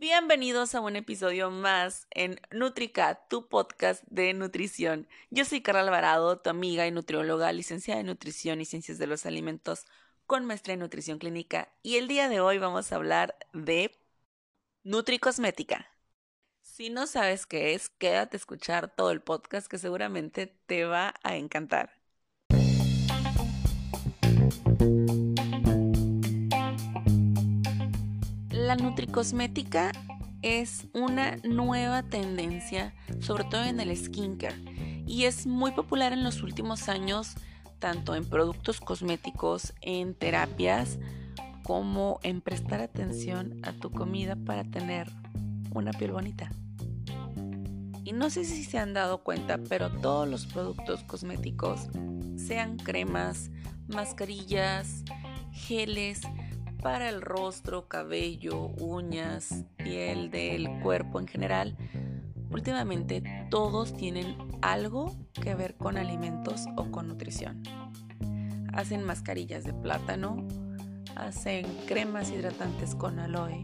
Bienvenidos a un episodio más en Nutrica, tu podcast de nutrición. Yo soy Carla Alvarado, tu amiga y nutrióloga, licenciada en nutrición y ciencias de los alimentos con maestría en nutrición clínica y el día de hoy vamos a hablar de Nutricosmética. Si no sabes qué es, quédate a escuchar todo el podcast que seguramente te va a encantar. La nutricosmética es una nueva tendencia, sobre todo en el skincare, y es muy popular en los últimos años, tanto en productos cosméticos, en terapias, como en prestar atención a tu comida para tener una piel bonita. Y no sé si se han dado cuenta, pero todos los productos cosméticos, sean cremas, mascarillas, geles, para el rostro, cabello, uñas, piel del cuerpo en general, últimamente todos tienen algo que ver con alimentos o con nutrición. Hacen mascarillas de plátano, hacen cremas hidratantes con aloe,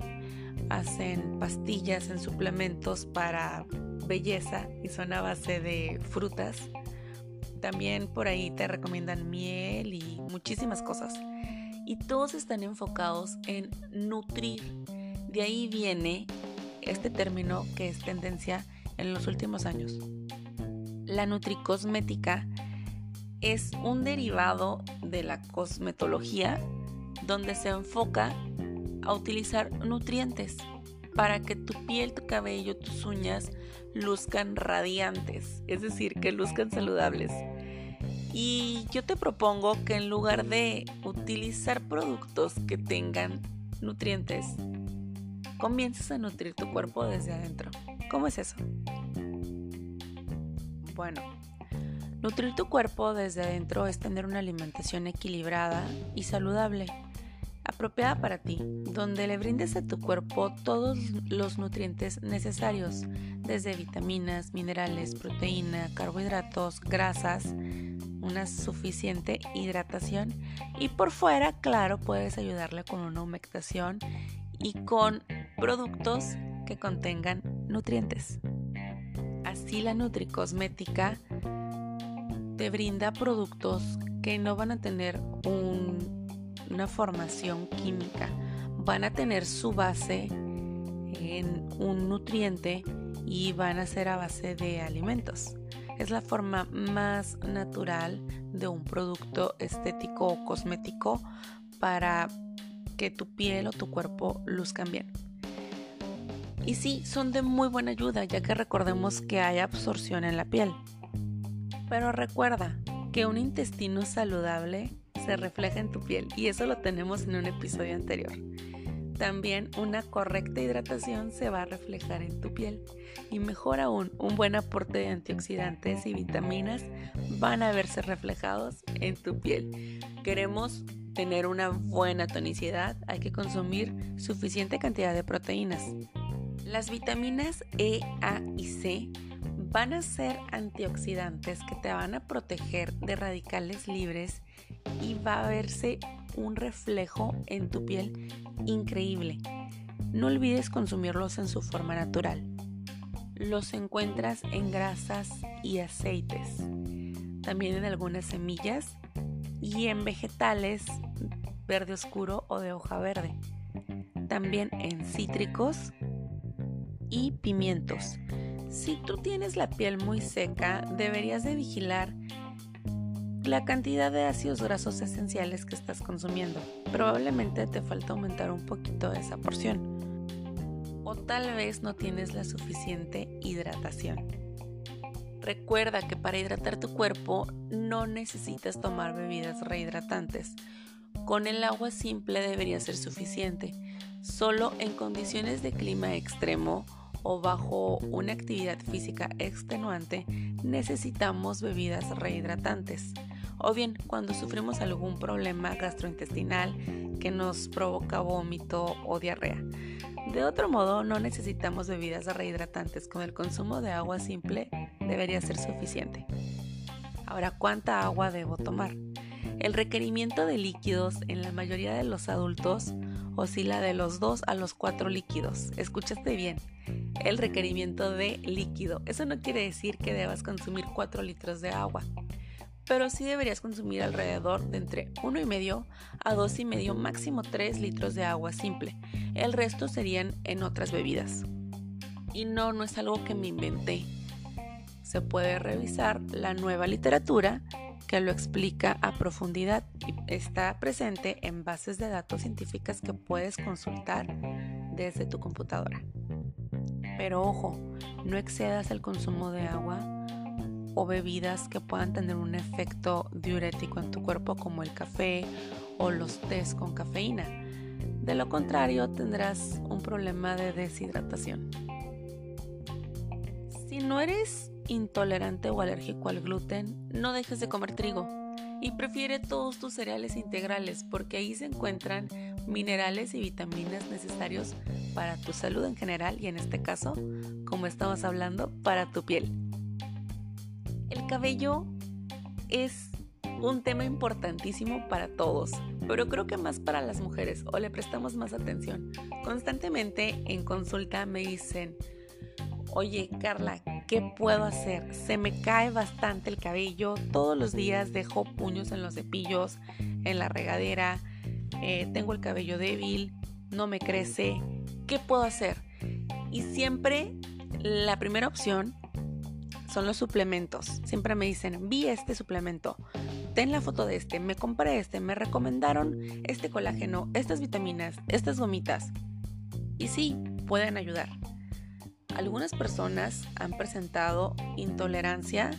hacen pastillas en suplementos para belleza y son a base de frutas. También por ahí te recomiendan miel y muchísimas cosas. Y todos están enfocados en nutrir. De ahí viene este término que es tendencia en los últimos años. La nutricosmética es un derivado de la cosmetología donde se enfoca a utilizar nutrientes para que tu piel, tu cabello, tus uñas luzcan radiantes, es decir, que luzcan saludables. Y yo te propongo que en lugar de utilizar productos que tengan nutrientes, comiences a nutrir tu cuerpo desde adentro. ¿Cómo es eso? Bueno, nutrir tu cuerpo desde adentro es tener una alimentación equilibrada y saludable apropiada para ti, donde le brindes a tu cuerpo todos los nutrientes necesarios, desde vitaminas, minerales, proteína, carbohidratos, grasas, una suficiente hidratación y por fuera, claro, puedes ayudarle con una humectación y con productos que contengan nutrientes. Así la Nutricosmética te brinda productos que no van a tener un una formación química, van a tener su base en un nutriente y van a ser a base de alimentos. Es la forma más natural de un producto estético o cosmético para que tu piel o tu cuerpo luzcan bien. Y sí, son de muy buena ayuda ya que recordemos que hay absorción en la piel. Pero recuerda que un intestino saludable se refleja en tu piel y eso lo tenemos en un episodio anterior. También una correcta hidratación se va a reflejar en tu piel y mejor aún, un buen aporte de antioxidantes y vitaminas van a verse reflejados en tu piel. Queremos tener una buena tonicidad, hay que consumir suficiente cantidad de proteínas. Las vitaminas E, A y C van a ser antioxidantes que te van a proteger de radicales libres y va a verse un reflejo en tu piel increíble. No olvides consumirlos en su forma natural. Los encuentras en grasas y aceites, también en algunas semillas y en vegetales verde oscuro o de hoja verde. También en cítricos y pimientos. Si tú tienes la piel muy seca, deberías de vigilar la cantidad de ácidos grasos esenciales que estás consumiendo. Probablemente te falta aumentar un poquito esa porción. O tal vez no tienes la suficiente hidratación. Recuerda que para hidratar tu cuerpo no necesitas tomar bebidas rehidratantes. Con el agua simple debería ser suficiente. Solo en condiciones de clima extremo o bajo una actividad física extenuante necesitamos bebidas rehidratantes o bien cuando sufrimos algún problema gastrointestinal que nos provoca vómito o diarrea. De otro modo, no necesitamos bebidas rehidratantes, con el consumo de agua simple debería ser suficiente. Ahora, ¿cuánta agua debo tomar? El requerimiento de líquidos en la mayoría de los adultos oscila de los 2 a los 4 líquidos. Escuchaste bien, el requerimiento de líquido. Eso no quiere decir que debas consumir 4 litros de agua, pero sí deberías consumir alrededor de entre 1,5 a 2,5 máximo 3 litros de agua simple. El resto serían en otras bebidas. Y no, no es algo que me inventé. Se puede revisar la nueva literatura que lo explica a profundidad y está presente en bases de datos científicas que puedes consultar desde tu computadora. Pero ojo, no excedas el consumo de agua o bebidas que puedan tener un efecto diurético en tu cuerpo como el café o los tés con cafeína. De lo contrario, tendrás un problema de deshidratación. Si no eres intolerante o alérgico al gluten, no dejes de comer trigo y prefiere todos tus cereales integrales porque ahí se encuentran minerales y vitaminas necesarios para tu salud en general y en este caso, como estamos hablando, para tu piel. El cabello es un tema importantísimo para todos, pero creo que más para las mujeres o le prestamos más atención. Constantemente en consulta me dicen, oye Carla, ¿qué puedo hacer? Se me cae bastante el cabello, todos los días dejo puños en los cepillos, en la regadera, eh, tengo el cabello débil, no me crece, ¿qué puedo hacer? Y siempre la primera opción son los suplementos. Siempre me dicen, vi este suplemento, ten la foto de este, me compré este, me recomendaron este colágeno, estas vitaminas, estas gomitas. Y sí, pueden ayudar. Algunas personas han presentado intolerancia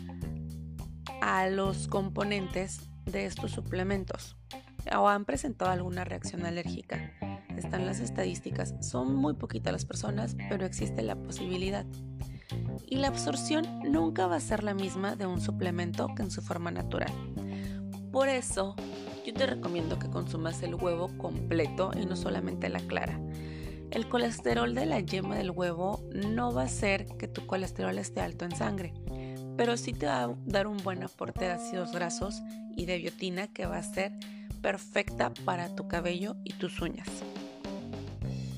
a los componentes de estos suplementos o han presentado alguna reacción alérgica. Están las estadísticas, son muy poquitas las personas, pero existe la posibilidad. Y la absorción nunca va a ser la misma de un suplemento que en su forma natural. Por eso, yo te recomiendo que consumas el huevo completo y no solamente la clara. El colesterol de la yema del huevo no va a hacer que tu colesterol esté alto en sangre, pero sí te va a dar un buen aporte de ácidos grasos y de biotina que va a ser perfecta para tu cabello y tus uñas.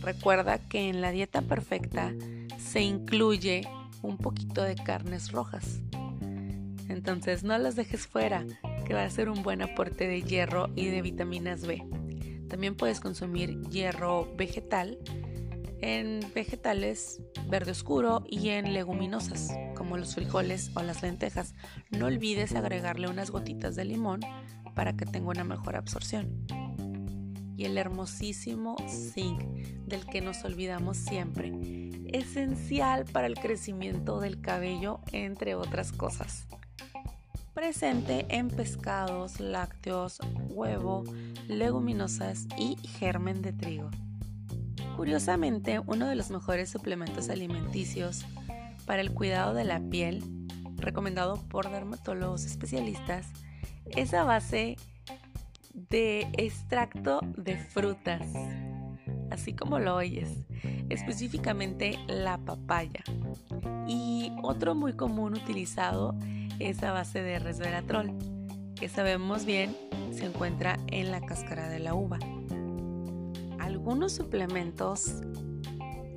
Recuerda que en la dieta perfecta se incluye un poquito de carnes rojas. Entonces no las dejes fuera, que va a ser un buen aporte de hierro y de vitaminas B. También puedes consumir hierro vegetal en vegetales verde oscuro y en leguminosas como los frijoles o las lentejas. No olvides agregarle unas gotitas de limón para que tenga una mejor absorción. Y el hermosísimo zinc del que nos olvidamos siempre, esencial para el crecimiento del cabello, entre otras cosas presente en pescados, lácteos, huevo, leguminosas y germen de trigo. Curiosamente, uno de los mejores suplementos alimenticios para el cuidado de la piel, recomendado por dermatólogos especialistas, es a base de extracto de frutas, así como lo oyes, específicamente la papaya. Y otro muy común utilizado es a base de resveratrol, que sabemos bien se encuentra en la cáscara de la uva. Algunos suplementos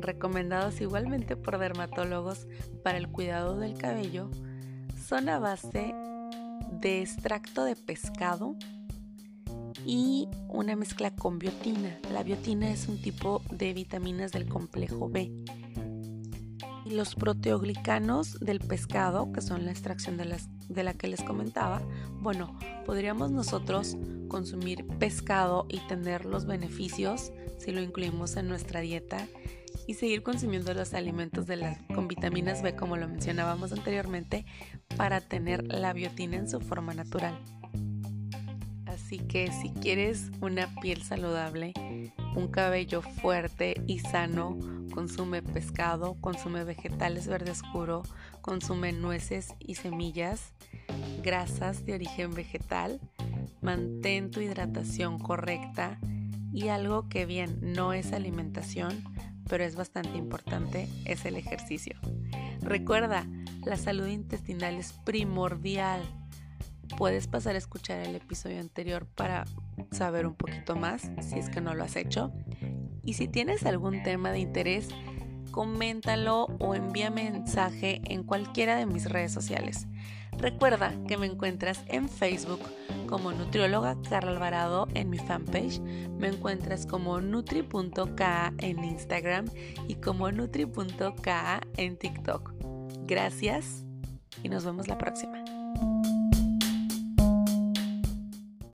recomendados igualmente por dermatólogos para el cuidado del cabello son a base de extracto de pescado y una mezcla con biotina. La biotina es un tipo de vitaminas del complejo B los proteoglicanos del pescado, que son la extracción de, las, de la que les comentaba, bueno, podríamos nosotros consumir pescado y tener los beneficios si lo incluimos en nuestra dieta y seguir consumiendo los alimentos con vitaminas B como lo mencionábamos anteriormente para tener la biotina en su forma natural. Así que si quieres una piel saludable, un cabello fuerte y sano, consume pescado, consume vegetales verde oscuro, consume nueces y semillas, grasas de origen vegetal, mantén tu hidratación correcta y algo que bien no es alimentación, pero es bastante importante, es el ejercicio. Recuerda, la salud intestinal es primordial. Puedes pasar a escuchar el episodio anterior para saber un poquito más si es que no lo has hecho. Y si tienes algún tema de interés, coméntalo o envía mensaje en cualquiera de mis redes sociales. Recuerda que me encuentras en Facebook como nutrióloga Carla Alvarado en mi fanpage, me encuentras como nutri.ka en Instagram y como nutri.ka en TikTok. Gracias y nos vemos la próxima.